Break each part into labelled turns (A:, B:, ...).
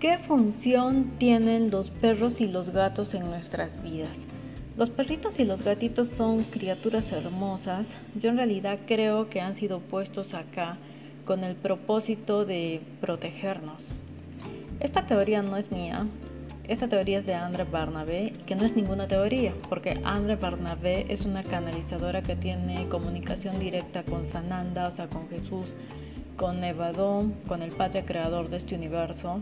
A: ¿Qué función tienen los perros y los gatos en nuestras vidas? Los perritos y los gatitos son criaturas hermosas. Yo en realidad creo que han sido puestos acá con el propósito de protegernos. Esta teoría no es mía. Esta teoría es de Andre Barnabé, que no es ninguna teoría, porque Andre Barnabé es una canalizadora que tiene comunicación directa con Sananda, o sea, con Jesús, con Nevadón, con el Padre Creador de este universo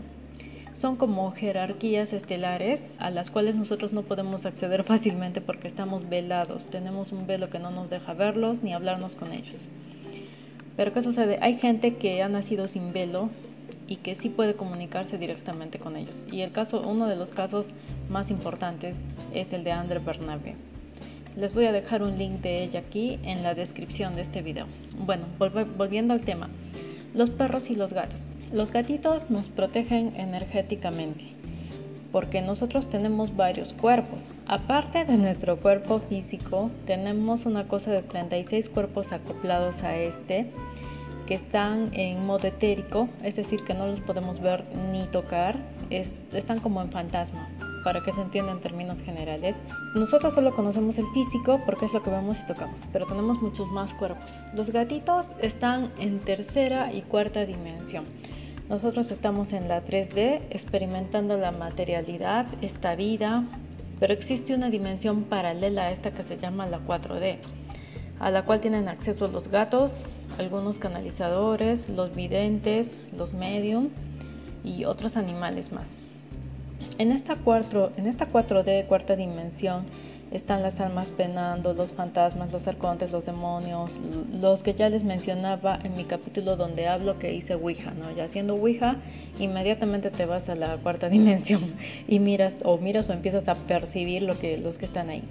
A: son como jerarquías estelares a las cuales nosotros no podemos acceder fácilmente porque estamos velados, tenemos un velo que no nos deja verlos ni hablarnos con ellos. Pero ¿qué sucede? Hay gente que ha nacido sin velo y que sí puede comunicarse directamente con ellos. Y el caso, uno de los casos más importantes es el de André Bernabe. Les voy a dejar un link de ella aquí en la descripción de este video. Bueno, volviendo al tema. Los perros y los gatos. Los gatitos nos protegen energéticamente porque nosotros tenemos varios cuerpos. Aparte de nuestro cuerpo físico, tenemos una cosa de 36 cuerpos acoplados a este que están en modo etérico, es decir, que no los podemos ver ni tocar, están como en fantasma, para que se entienda en términos generales. Nosotros solo conocemos el físico porque es lo que vemos y tocamos, pero tenemos muchos más cuerpos. Los gatitos están en tercera y cuarta dimensión. Nosotros estamos en la 3D experimentando la materialidad, esta vida, pero existe una dimensión paralela a esta que se llama la 4D, a la cual tienen acceso los gatos, algunos canalizadores, los videntes, los medium y otros animales más. En esta, 4, en esta 4D, cuarta dimensión, están las almas penando, los fantasmas, los arcontes, los demonios, los que ya les mencionaba en mi capítulo donde hablo que hice Ouija, ¿no? Ya haciendo Ouija, inmediatamente te vas a la cuarta dimensión y miras o miras o empiezas a percibir lo que, los que están ahí.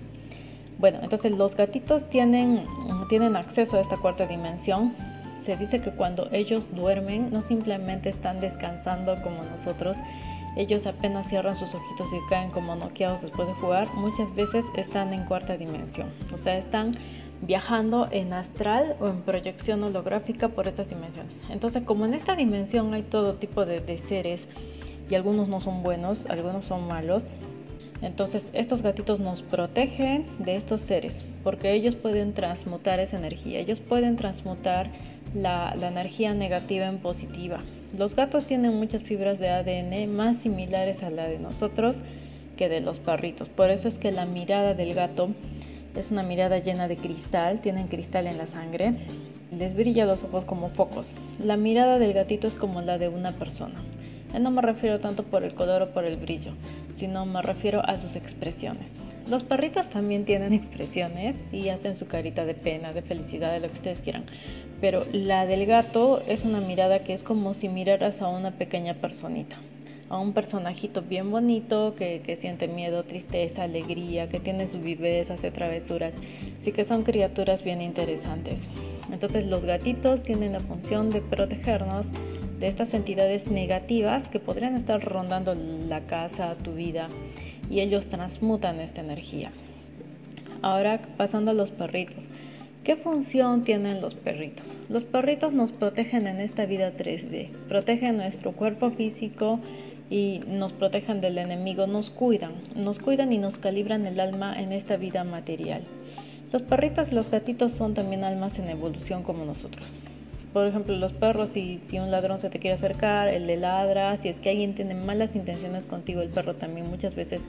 A: Bueno, entonces los gatitos tienen, tienen acceso a esta cuarta dimensión. Se dice que cuando ellos duermen no simplemente están descansando como nosotros, ellos apenas cierran sus ojitos y caen como noqueados después de jugar, muchas veces están en cuarta dimensión, o sea, están viajando en astral o en proyección holográfica por estas dimensiones. Entonces, como en esta dimensión hay todo tipo de, seres y algunos no son buenos, algunos son malos, entonces estos gatitos nos protegen de estos seres porque ellos pueden transmutar esa energía, ellos pueden transmutar la energía negativa en positiva. Los gatos tienen muchas fibras de ADN más similares a la de nosotros que de los perritos. Por eso es que la mirada del gato es una mirada llena de cristal, tienen cristal en la sangre, les brilla los ojos como focos. La mirada del gatito es como la de una persona. no me refiero tanto por el color o por el brillo, sino me refiero a sus expresiones. Los perritos también tienen expresiones y hacen su carita de pena, de felicidad, de lo que ustedes quieran. Pero la del gato es una mirada que es como si miraras a una pequeña personita, a un personajito bien bonito que, siente miedo, tristeza, alegría, que tiene su viveza, hace travesuras. Así que son criaturas bien interesantes. Entonces los gatitos tienen la función de protegernos de estas entidades negativas que podrían estar rondando la casa, tu vida y ellos transmutan esta energía. Ahora pasando a los perritos. ¿Qué función tienen los perritos? Los perritos nos protegen en esta vida 3D, protegen nuestro cuerpo físico y nos protegen del enemigo, nos cuidan, nos cuidan y nos calibran el alma en esta vida material. Los perritos y los gatitos son también almas en evolución como nosotros. Por ejemplo, los perros, si, un ladrón se te quiere acercar, el le ladra, si es que alguien tiene malas intenciones contigo, el perro también muchas veces,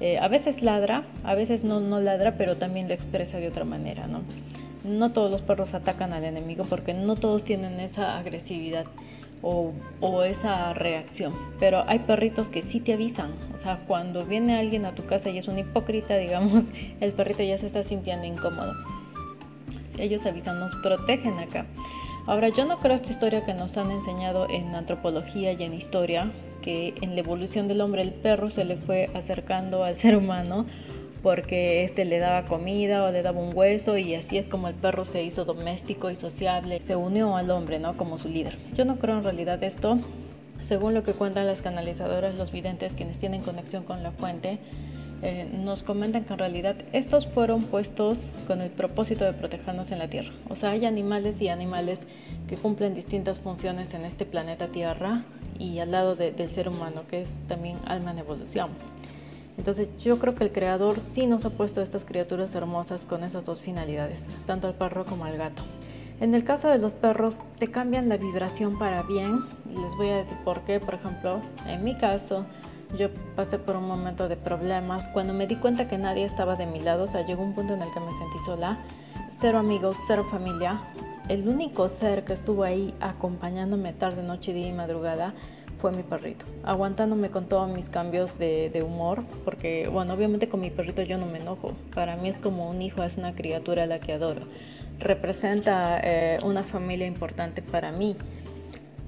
A: eh, a veces ladra, a veces no, no ladra, pero también lo expresa de otra manera, ¿no? No todos los perros atacan al enemigo porque no todos tienen esa agresividad o, esa reacción. Pero hay perritos que sí te avisan. O sea, cuando viene alguien a tu casa y es un hipócrita, digamos, el perrito ya se está sintiendo incómodo. Ellos avisan, nos protegen acá. Ahora, yo no creo esta historia que nos han enseñado en antropología y en historia, que en la evolución del hombre el perro se le fue acercando al ser humano porque este le daba comida o le daba un hueso y así es como el perro se hizo doméstico y sociable, se unió al hombre, ¿no? Como su líder. Yo no creo en realidad esto. Según lo que cuentan las canalizadoras, los videntes, quienes tienen conexión con la fuente, eh, nos comentan que en realidad estos fueron puestos con el propósito de protegernos en la Tierra. O sea, hay animales y animales que cumplen distintas funciones en este planeta Tierra y al lado del ser humano, que es también alma en evolución. Entonces yo creo que el creador sí nos ha puesto estas criaturas hermosas con esas dos finalidades, tanto al perro como al gato. En el caso de los perros, te cambian la vibración para bien. Les voy a decir por qué. Por ejemplo, en mi caso, yo pasé por un momento de problemas. Cuando me di cuenta que nadie estaba de mi lado, o sea, llegó un punto en el que me sentí sola. Cero amigos, cero familia. El único ser que estuvo ahí acompañándome tarde, noche, día y madrugada fue mi perrito, aguantándome con todos mis cambios de, humor, porque, bueno, obviamente con mi perrito yo no me enojo. Para mí es como un hijo, es una criatura a la que adoro. Representa eh, una familia importante para mí,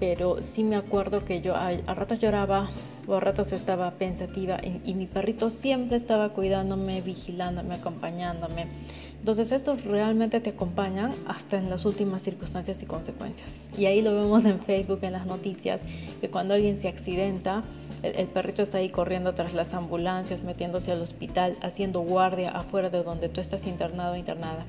A: pero sí me acuerdo que yo a, a ratos lloraba, o a ratos estaba pensativa y, mi perrito siempre estaba cuidándome, vigilándome, acompañándome. Entonces estos realmente te acompañan hasta en las últimas circunstancias y consecuencias. Y ahí lo vemos en Facebook, en las noticias, que cuando alguien se accidenta, el, perrito está ahí corriendo tras las ambulancias, metiéndose al hospital, haciendo guardia afuera de donde tú estás internado o internada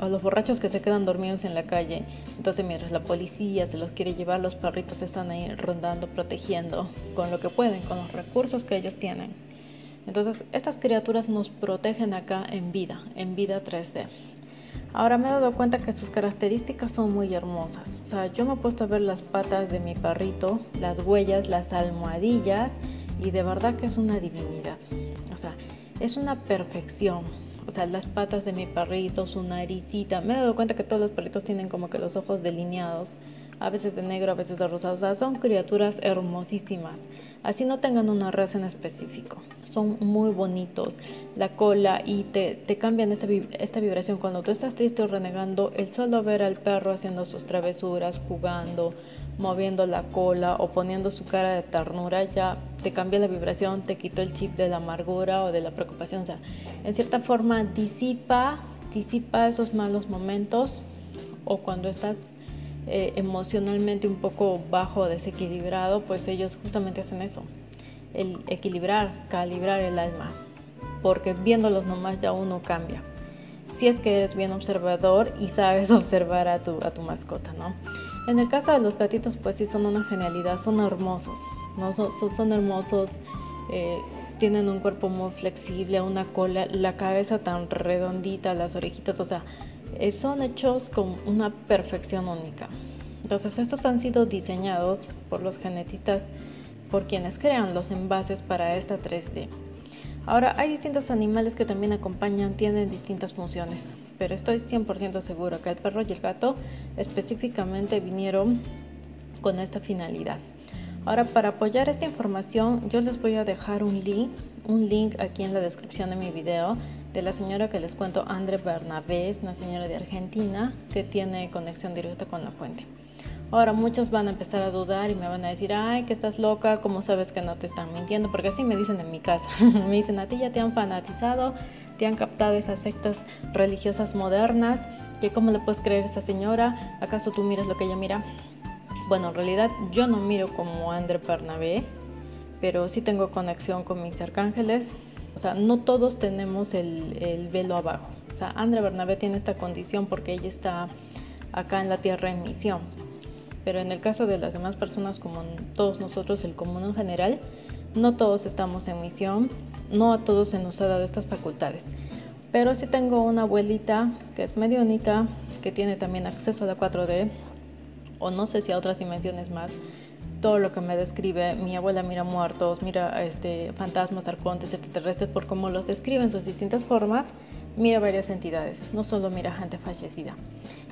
A: o los borrachos que se quedan dormidos en la calle. Entonces mientras la policía se los quiere llevar, los perritos están ahí rondando, protegiendo con lo que pueden, con los recursos que ellos tienen. Entonces estas criaturas nos protegen acá en vida, en vida 3D. Ahora me he dado cuenta que sus características son muy hermosas. O sea, yo me he puesto a ver las patas de mi perrito, las huellas, las almohadillas y de verdad que es una divinidad. O sea, es una perfección o sea, las patas de mi perrito, su naricita. Me he dado cuenta que todos los perritos tienen como que los ojos delineados, a veces de negro, a veces de rosado. O sea, son criaturas hermosísimas. Así no tengan una raza en específico. Son muy bonitos. La cola y te, te cambian esta, esta vibración. Cuando tú estás triste o renegando, el solo ver al perro haciendo sus travesuras, jugando, moviendo la cola o poniendo su cara de ternura, ya te cambia la vibración, te quitó el chip de la amargura o de la preocupación. O sea, en cierta forma disipa, disipa esos malos momentos o cuando estás eh, emocionalmente un poco bajo, desequilibrado, pues ellos justamente hacen eso, el equilibrar, calibrar el alma, porque viéndolos nomás ya uno cambia. Si es que eres bien observador y sabes observar a tu, a tu mascota, ¿no? En el caso de los gatitos, pues sí son una genialidad, son hermosos, ¿no? Son, son, hermosos, eh, tienen un cuerpo muy flexible, una cola, la cabeza tan redondita, las orejitas, o sea, eh, son hechos con una perfección única. Entonces estos han sido diseñados por los genetistas, por quienes crean los envases para esta 3D. Ahora, hay distintos animales que también acompañan, tienen distintas funciones pero estoy 100% seguro que el perro y el gato específicamente vinieron con esta finalidad. Ahora, para apoyar esta información, yo les voy a dejar un link, un link aquí en la descripción de mi video de la señora que les cuento, Andre Bernabé, una señora de Argentina que tiene conexión directa con la fuente. Ahora muchos van a empezar a dudar y me van a decir, ay, que estás loca, ¿cómo sabes que no te están mintiendo? Porque así me dicen en mi casa. me dicen, a ti ya te han fanatizado, te han captado esas sectas religiosas modernas, que cómo le puedes creer a esa señora, ¿acaso tú miras lo que ella mira? Bueno, en realidad yo no miro como André Bernabé, pero sí tengo conexión con mis arcángeles. O sea, no todos tenemos el, el velo abajo. O sea, André Bernabé tiene esta condición porque ella está acá en la tierra en misión. Pero en el caso de las demás personas, como todos nosotros, el común en general, no todos estamos en misión, no a todos se nos ha dado estas facultades. Pero sí tengo una abuelita que es mediónica, que tiene también acceso a la 4D, o no sé si a otras dimensiones más. Todo lo que me describe, mi abuela mira muertos, mira este, fantasmas, arcontes, extraterrestres, por cómo los describe en sus distintas formas mira varias entidades, no solo mira gente fallecida.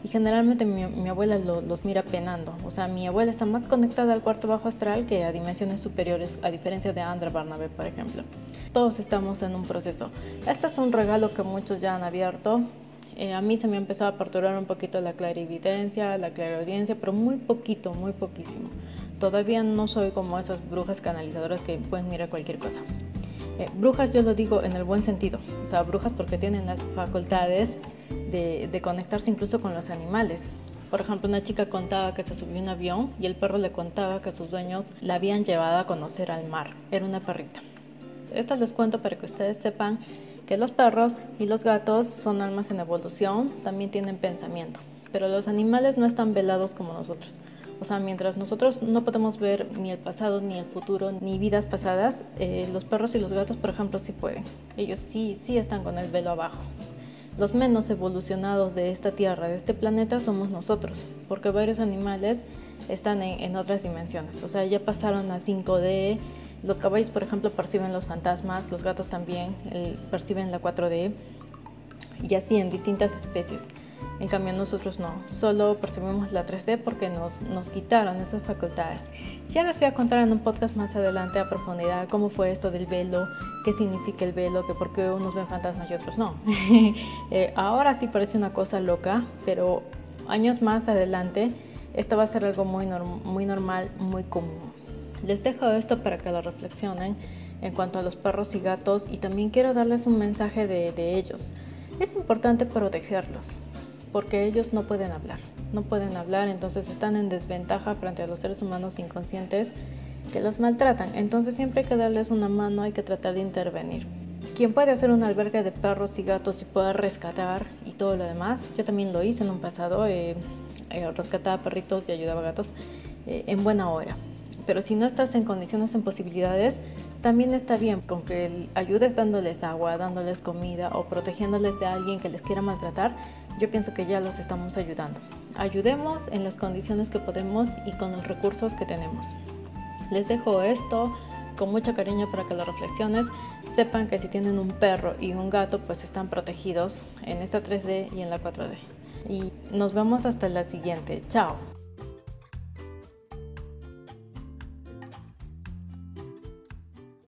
A: Y generalmente mi, abuela los mira penando. O sea, mi abuela está más conectada al cuarto bajo astral que a dimensiones superiores, a diferencia de Andra Barnabé, por ejemplo. Todos estamos en un proceso. Este es un regalo que muchos ya han abierto. Eh, a mí se me ha empezado a perturbar un poquito la clarividencia, la clariaudiencia, pero muy poquito, muy poquísimo. Todavía no soy como esas brujas canalizadoras que pueden mirar cualquier cosa. Eh, brujas yo lo digo en el buen sentido, o sea, brujas porque tienen las facultades de, conectarse incluso con los animales. Por ejemplo, una chica contaba que se subió un avión y el perro le contaba que sus dueños la habían llevado a conocer al mar. Era una perrita. Esto les cuento para que ustedes sepan que los perros y los gatos son almas en evolución, también tienen pensamiento, pero los animales no están velados como nosotros. O sea, mientras nosotros no podemos ver ni el pasado, ni el futuro, ni vidas pasadas, eh, los perros y los gatos, por ejemplo, sí pueden. Ellos sí, sí están con el velo abajo. Los menos evolucionados de esta Tierra, de este planeta, somos nosotros, porque varios animales están en, otras dimensiones. O sea, ya pasaron a 5D. Los caballos, por ejemplo, perciben los fantasmas, los gatos también perciben la 4D, y así en distintas especies. En cambio nosotros no, solo percibimos la 3D porque nos, nos quitaron esas facultades. Ya les voy a contar en un podcast más adelante a profundidad cómo fue esto del velo, qué significa el velo, que por qué unos ven fantasmas y otros no. Eh, ahora sí parece una cosa loca, pero años más adelante esto va a ser algo muy, muy normal, muy común. Les dejo esto para que lo reflexionen en cuanto a los perros y gatos y también quiero darles un mensaje de, de ellos. Es importante protegerlos porque ellos no pueden hablar, no pueden hablar, entonces están en desventaja frente a los seres humanos inconscientes que los maltratan. Entonces siempre hay que darles una mano, hay que tratar de intervenir. Quien puede hacer un albergue de perros y gatos y pueda rescatar y todo lo demás, yo también lo hice en un pasado, eh, eh, rescataba perritos y ayudaba a gatos eh, en buena hora. Pero si no estás en condiciones, en posibilidades, también está bien con que ayudes dándoles agua, dándoles comida o protegiéndoles de alguien que les quiera maltratar, yo pienso que ya los estamos ayudando. Ayudemos en las condiciones que podemos y con los recursos que tenemos. Les dejo esto con mucho cariño para que lo reflexiones. Sepan que si tienen un perro y un gato, pues están protegidos en esta 3D y en la 4D. Y nos vemos hasta la siguiente. Chao.